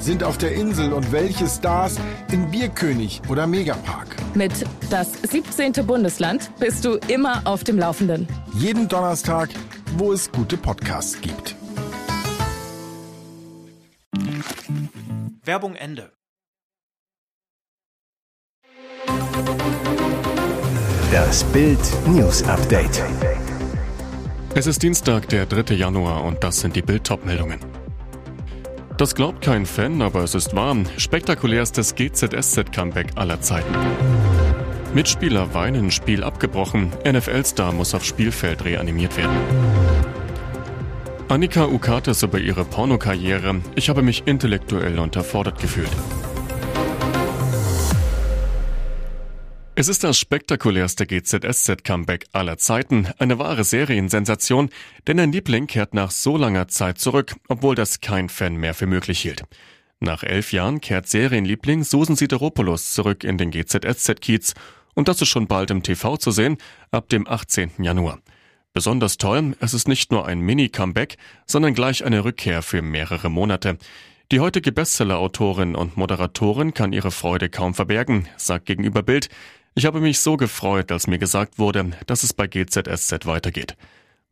sind auf der Insel und welche Stars in Bierkönig oder Megapark? Mit das 17. Bundesland bist du immer auf dem Laufenden. Jeden Donnerstag, wo es gute Podcasts gibt. Werbung Ende. Das Bild News Update. Es ist Dienstag, der 3. Januar und das sind die Bild meldungen Das glaubt kein Fan, aber es ist wahr. Spektakulärstes GZSZ-Comeback aller Zeiten. Mitspieler weinen, Spiel abgebrochen. NFL-Star muss auf Spielfeld reanimiert werden. Annika Ukates über ihre Pornokarriere. Ich habe mich intellektuell unterfordert gefühlt. Es ist das spektakulärste GZSZ-Comeback aller Zeiten, eine wahre Seriensensation, denn ein Liebling kehrt nach so langer Zeit zurück, obwohl das kein Fan mehr für möglich hielt. Nach elf Jahren kehrt Serienliebling Susan Sideropoulos zurück in den GZSZ-Kiez und das ist schon bald im TV zu sehen, ab dem 18. Januar. Besonders toll, es ist nicht nur ein Mini-Comeback, sondern gleich eine Rückkehr für mehrere Monate. Die heutige Bestseller-Autorin und Moderatorin kann ihre Freude kaum verbergen, sagt gegenüber Bild, ich habe mich so gefreut, als mir gesagt wurde, dass es bei GZSZ weitergeht.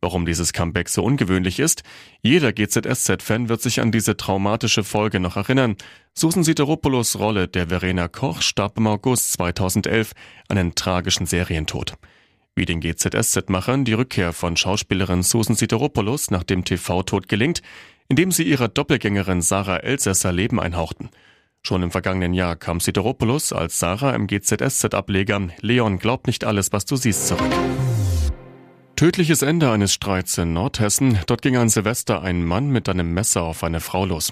Warum dieses Comeback so ungewöhnlich ist? Jeder GZSZ-Fan wird sich an diese traumatische Folge noch erinnern. Susan Sideropoulos Rolle der Verena Koch starb im August 2011 an einem tragischen Serientod. Wie den GZSZ-Machern die Rückkehr von Schauspielerin Susan Sideropoulos nach dem TV-Tod gelingt, indem sie ihrer Doppelgängerin Sarah Elsässer Leben einhauchten – Schon im vergangenen Jahr kam Sideropoulos als Sarah im GZSZ-Ableger Leon glaubt nicht alles, was du siehst zurück. Tödliches Ende eines Streits in Nordhessen. Dort ging an Silvester ein Mann mit einem Messer auf eine Frau los.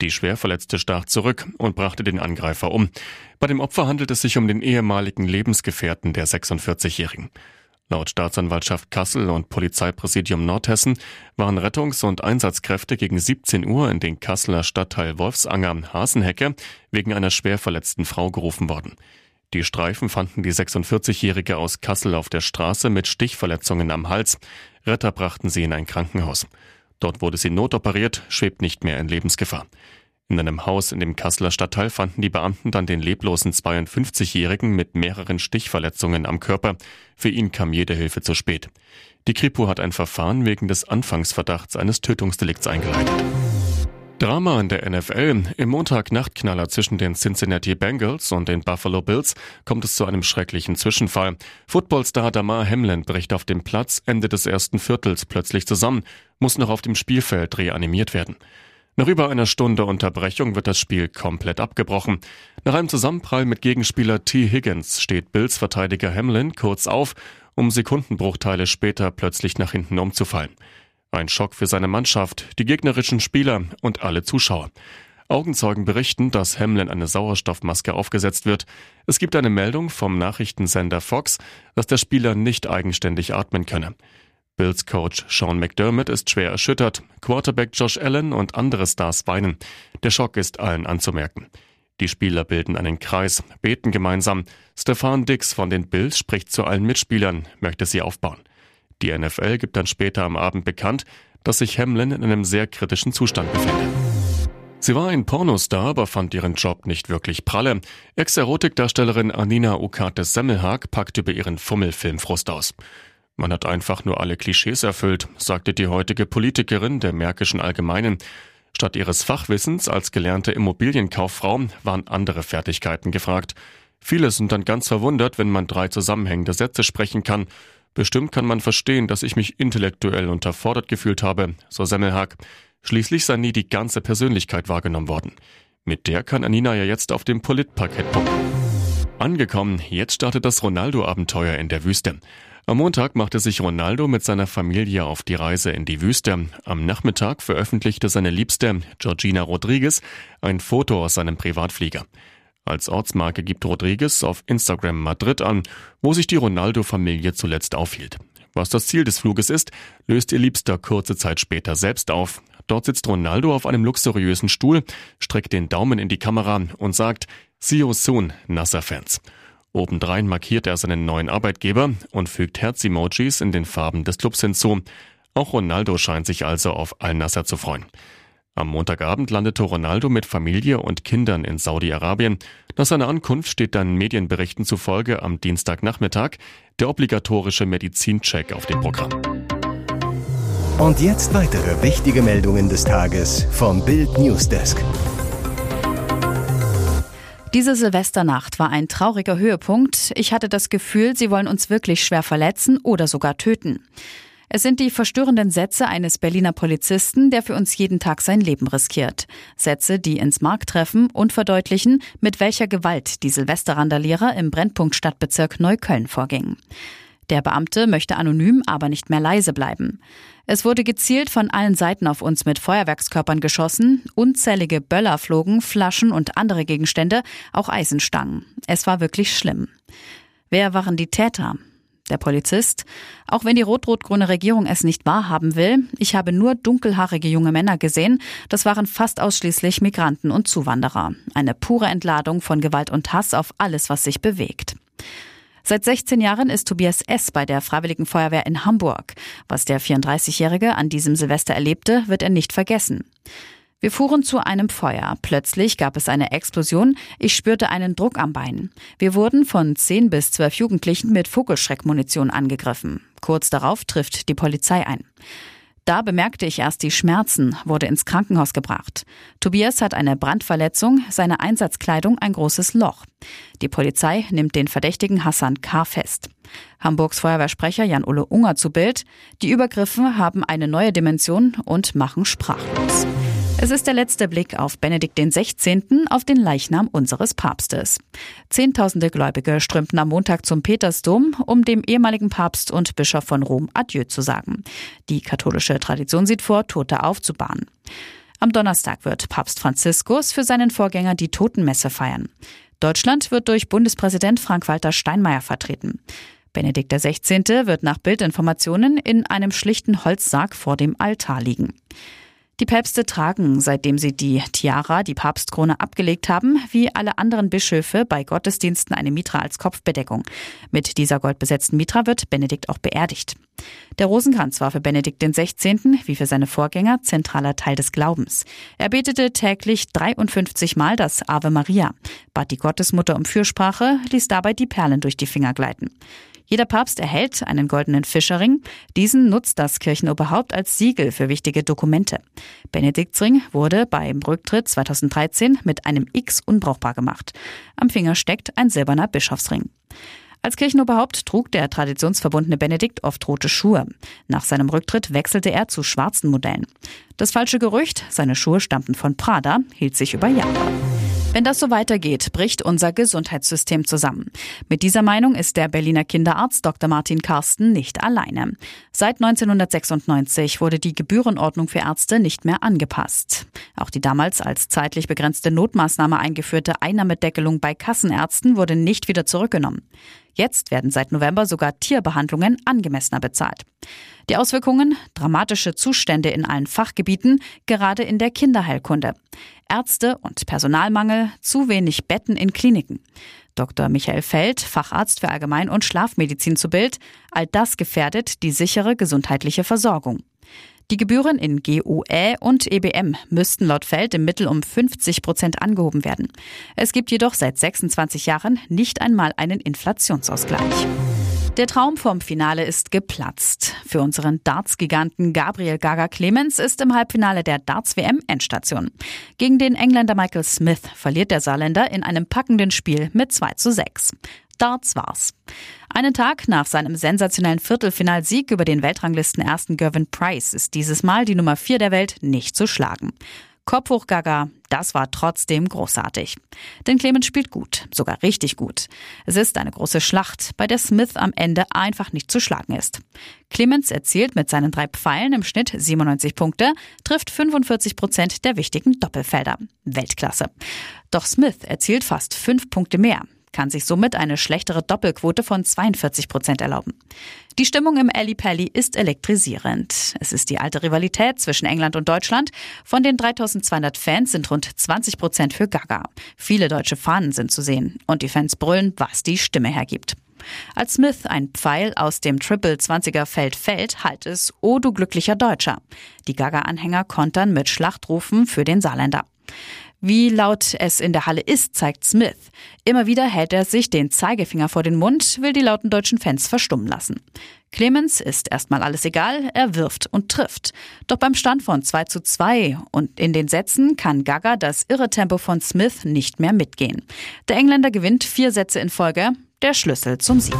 Die Schwerverletzte stach zurück und brachte den Angreifer um. Bei dem Opfer handelt es sich um den ehemaligen Lebensgefährten der 46-Jährigen. Laut Staatsanwaltschaft Kassel und Polizeipräsidium Nordhessen waren Rettungs- und Einsatzkräfte gegen 17 Uhr in den Kasseler Stadtteil Wolfsanger Hasenhecke wegen einer schwer verletzten Frau gerufen worden. Die Streifen fanden die 46-Jährige aus Kassel auf der Straße mit Stichverletzungen am Hals. Retter brachten sie in ein Krankenhaus. Dort wurde sie notoperiert, schwebt nicht mehr in Lebensgefahr. In einem Haus in dem Kasseler Stadtteil fanden die Beamten dann den leblosen 52-Jährigen mit mehreren Stichverletzungen am Körper. Für ihn kam jede Hilfe zu spät. Die Kripo hat ein Verfahren wegen des Anfangsverdachts eines Tötungsdelikts eingeleitet. Drama in der NFL. Im Montag-Nachtknaller zwischen den Cincinnati Bengals und den Buffalo Bills kommt es zu einem schrecklichen Zwischenfall. Footballstar Damar Hamlin bricht auf dem Platz Ende des ersten Viertels plötzlich zusammen, muss noch auf dem Spielfeld reanimiert werden. Nach über einer Stunde Unterbrechung wird das Spiel komplett abgebrochen. Nach einem Zusammenprall mit Gegenspieler T. Higgins steht Bills Verteidiger Hamlin kurz auf, um Sekundenbruchteile später plötzlich nach hinten umzufallen. Ein Schock für seine Mannschaft, die gegnerischen Spieler und alle Zuschauer. Augenzeugen berichten, dass Hamlin eine Sauerstoffmaske aufgesetzt wird. Es gibt eine Meldung vom Nachrichtensender Fox, dass der Spieler nicht eigenständig atmen könne. Bills Coach Sean McDermott ist schwer erschüttert, Quarterback Josh Allen und andere Stars weinen. Der Schock ist allen anzumerken. Die Spieler bilden einen Kreis, beten gemeinsam. Stefan Dix von den Bills spricht zu allen Mitspielern, möchte sie aufbauen. Die NFL gibt dann später am Abend bekannt, dass sich Hamlin in einem sehr kritischen Zustand befinde. Sie war ein Pornostar, aber fand ihren Job nicht wirklich pralle. Ex-Erotikdarstellerin Anina Okates Semmelhag packt über ihren Fummelfilm Frust aus. Man hat einfach nur alle Klischees erfüllt, sagte die heutige Politikerin der Märkischen Allgemeinen. Statt ihres Fachwissens als gelernte Immobilienkauffrau waren andere Fertigkeiten gefragt. Viele sind dann ganz verwundert, wenn man drei zusammenhängende Sätze sprechen kann. Bestimmt kann man verstehen, dass ich mich intellektuell unterfordert gefühlt habe, so Semmelhack. Schließlich sei nie die ganze Persönlichkeit wahrgenommen worden. Mit der kann Anina ja jetzt auf dem Politparkett punkten. Angekommen, jetzt startet das Ronaldo-Abenteuer in der Wüste. Am Montag machte sich Ronaldo mit seiner Familie auf die Reise in die Wüste. Am Nachmittag veröffentlichte seine Liebste, Georgina Rodriguez, ein Foto aus seinem Privatflieger. Als Ortsmarke gibt Rodriguez auf Instagram Madrid an, wo sich die Ronaldo-Familie zuletzt aufhielt. Was das Ziel des Fluges ist, löst ihr Liebster kurze Zeit später selbst auf. Dort sitzt Ronaldo auf einem luxuriösen Stuhl, streckt den Daumen in die Kamera und sagt, See you soon, Nasser-Fans. Obendrein markiert er seinen neuen Arbeitgeber und fügt Herz-Emojis in den Farben des Clubs hinzu. Auch Ronaldo scheint sich also auf Al-Nasser zu freuen. Am Montagabend landete Ronaldo mit Familie und Kindern in Saudi-Arabien. Nach seiner Ankunft steht dann Medienberichten zufolge am Dienstagnachmittag der obligatorische Medizincheck auf dem Programm. Und jetzt weitere wichtige Meldungen des Tages vom Bild Newsdesk. Diese Silvesternacht war ein trauriger Höhepunkt. Ich hatte das Gefühl, sie wollen uns wirklich schwer verletzen oder sogar töten. Es sind die verstörenden Sätze eines Berliner Polizisten, der für uns jeden Tag sein Leben riskiert. Sätze, die ins Mark treffen und verdeutlichen, mit welcher Gewalt die Silvesterrandalierer im Brennpunkt Stadtbezirk Neukölln vorgingen. Der Beamte möchte anonym, aber nicht mehr leise bleiben. Es wurde gezielt von allen Seiten auf uns mit Feuerwerkskörpern geschossen, unzählige Böller flogen, Flaschen und andere Gegenstände, auch Eisenstangen. Es war wirklich schlimm. Wer waren die Täter? Der Polizist. Auch wenn die rot-rot-grüne Regierung es nicht wahrhaben will, ich habe nur dunkelhaarige junge Männer gesehen. Das waren fast ausschließlich Migranten und Zuwanderer. Eine pure Entladung von Gewalt und Hass auf alles, was sich bewegt. Seit 16 Jahren ist Tobias S. bei der Freiwilligen Feuerwehr in Hamburg. Was der 34-Jährige an diesem Silvester erlebte, wird er nicht vergessen. Wir fuhren zu einem Feuer. Plötzlich gab es eine Explosion. Ich spürte einen Druck am Bein. Wir wurden von 10 bis 12 Jugendlichen mit Vogelschreckmunition angegriffen. Kurz darauf trifft die Polizei ein. Da bemerkte ich erst die Schmerzen, wurde ins Krankenhaus gebracht. Tobias hat eine Brandverletzung, seine Einsatzkleidung ein großes Loch. Die Polizei nimmt den Verdächtigen Hassan K. fest. Hamburgs Feuerwehrsprecher Jan-Ulle Unger zu Bild. Die Übergriffe haben eine neue Dimension und machen sprachlos. Es ist der letzte Blick auf Benedikt XVI., auf den Leichnam unseres Papstes. Zehntausende Gläubige strömten am Montag zum Petersdom, um dem ehemaligen Papst und Bischof von Rom Adieu zu sagen. Die katholische Tradition sieht vor, Tote aufzubahren. Am Donnerstag wird Papst Franziskus für seinen Vorgänger die Totenmesse feiern. Deutschland wird durch Bundespräsident Frank-Walter Steinmeier vertreten. Benedikt XVI. wird nach Bildinformationen in einem schlichten Holzsarg vor dem Altar liegen. Die Päpste tragen, seitdem sie die Tiara, die Papstkrone, abgelegt haben, wie alle anderen Bischöfe bei Gottesdiensten eine Mitra als Kopfbedeckung. Mit dieser goldbesetzten Mitra wird Benedikt auch beerdigt. Der Rosenkranz war für Benedikt XVI. wie für seine Vorgänger zentraler Teil des Glaubens. Er betete täglich 53 Mal das Ave Maria, bat die Gottesmutter um Fürsprache, ließ dabei die Perlen durch die Finger gleiten. Jeder Papst erhält einen goldenen Fischerring. Diesen nutzt das Kirchenoberhaupt als Siegel für wichtige Dokumente. Benediktsring wurde beim Rücktritt 2013 mit einem X unbrauchbar gemacht. Am Finger steckt ein silberner Bischofsring. Als Kirchenoberhaupt trug der traditionsverbundene Benedikt oft rote Schuhe. Nach seinem Rücktritt wechselte er zu schwarzen Modellen. Das falsche Gerücht, seine Schuhe stammten von Prada, hielt sich über Jahre. Wenn das so weitergeht, bricht unser Gesundheitssystem zusammen. Mit dieser Meinung ist der Berliner Kinderarzt Dr. Martin Karsten nicht alleine. Seit 1996 wurde die Gebührenordnung für Ärzte nicht mehr angepasst. Auch die damals als zeitlich begrenzte Notmaßnahme eingeführte Einnahmedeckelung bei Kassenärzten wurde nicht wieder zurückgenommen. Jetzt werden seit November sogar Tierbehandlungen angemessener bezahlt. Die Auswirkungen? Dramatische Zustände in allen Fachgebieten, gerade in der Kinderheilkunde. Ärzte und Personalmangel, zu wenig Betten in Kliniken. Dr. Michael Feld, Facharzt für Allgemein- und Schlafmedizin zu Bild, all das gefährdet die sichere gesundheitliche Versorgung. Die Gebühren in GUE und EBM müssten laut Feld im Mittel um 50 Prozent angehoben werden. Es gibt jedoch seit 26 Jahren nicht einmal einen Inflationsausgleich. Der Traum vom Finale ist geplatzt. Für unseren Darts-Giganten Gabriel Gaga Clemens ist im Halbfinale der Darts-WM Endstation. Gegen den Engländer Michael Smith verliert der Saarländer in einem packenden Spiel mit 2 zu 6. Darts war's. Einen Tag nach seinem sensationellen Viertelfinalsieg über den Weltranglisten ersten Gervin Price ist dieses Mal die Nummer 4 der Welt nicht zu schlagen. Kopf hoch Gaga, das war trotzdem großartig. Denn Clemens spielt gut, sogar richtig gut. Es ist eine große Schlacht, bei der Smith am Ende einfach nicht zu schlagen ist. Clemens erzielt mit seinen drei Pfeilen im Schnitt 97 Punkte, trifft 45 Prozent der wichtigen Doppelfelder. Weltklasse. Doch Smith erzielt fast fünf Punkte mehr kann sich somit eine schlechtere Doppelquote von 42 Prozent erlauben. Die Stimmung im Ali Pally ist elektrisierend. Es ist die alte Rivalität zwischen England und Deutschland. Von den 3200 Fans sind rund 20 Prozent für Gaga. Viele deutsche Fahnen sind zu sehen und die Fans brüllen, was die Stimme hergibt. Als Smith ein Pfeil aus dem Triple 20er Feld fällt, halt es, oh du glücklicher Deutscher. Die Gaga-Anhänger kontern mit Schlachtrufen für den Saarländer. Wie laut es in der Halle ist, zeigt Smith. Immer wieder hält er sich den Zeigefinger vor den Mund, will die lauten deutschen Fans verstummen lassen. Clemens ist erstmal alles egal, er wirft und trifft. Doch beim Stand von 2 zu 2 und in den Sätzen kann Gaga das irre Tempo von Smith nicht mehr mitgehen. Der Engländer gewinnt vier Sätze in Folge, der Schlüssel zum Sieg.